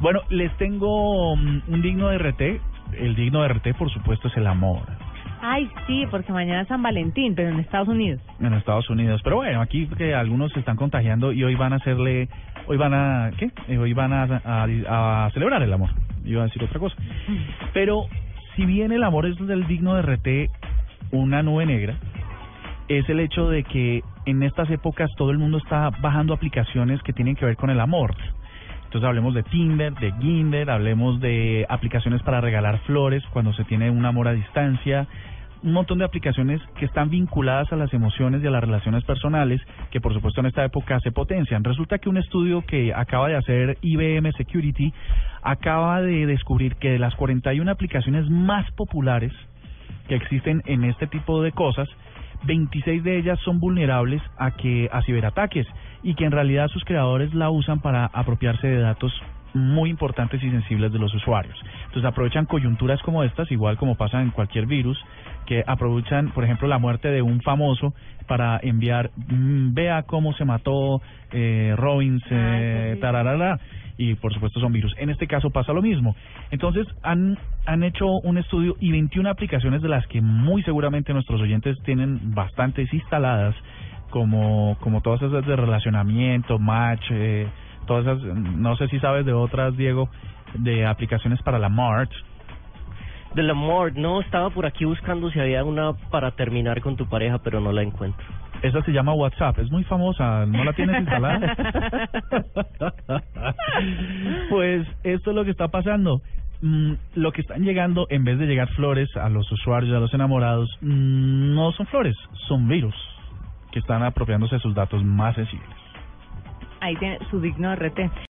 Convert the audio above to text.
Bueno, les tengo mm, un digno de RT. El digno de RT, por supuesto, es el amor Ay, sí, porque mañana es San Valentín, pero en Estados Unidos. en Estados Unidos. Pero bueno, aquí que algunos se están contagiando y hoy van a hacerle, hoy van a, ¿qué? Eh, Hoy van a, a, a celebrar el amor. Iba a decir otra cosa. Pero si bien el amor es del digno de RT, una nube negra, es el hecho de que en estas épocas todo el mundo está bajando aplicaciones que tienen que ver con el amor. Entonces hablemos de Tinder, de Ginder, hablemos de aplicaciones para regalar flores cuando se tiene un amor a distancia, un montón de aplicaciones que están vinculadas a las emociones y a las relaciones personales, que por supuesto en esta época se potencian. Resulta que un estudio que acaba de hacer IBM Security acaba de descubrir que de las 41 aplicaciones más populares que existen en este tipo de cosas, 26 de ellas son vulnerables a que a ciberataques y que en realidad sus creadores la usan para apropiarse de datos muy importantes y sensibles de los usuarios. Entonces aprovechan coyunturas como estas, igual como pasa en cualquier virus, que aprovechan, por ejemplo, la muerte de un famoso para enviar, mm, vea cómo se mató eh, Robbins, eh, tararara, y por supuesto son virus. En este caso pasa lo mismo. Entonces han, han hecho un estudio y 21 aplicaciones de las que muy seguramente nuestros oyentes tienen bastantes instaladas, como, como todas esas de relacionamiento, match, eh, todas esas, no sé si sabes de otras, Diego, de aplicaciones para la March. Del amor, no, estaba por aquí buscando si había una para terminar con tu pareja, pero no la encuentro. Esa se llama WhatsApp, es muy famosa, ¿no la tienes instalada? pues esto es lo que está pasando. Mm, lo que están llegando, en vez de llegar flores a los usuarios, a los enamorados, mm, no son flores, son virus que están apropiándose de sus datos más sensibles. Ahí tiene su digno RT.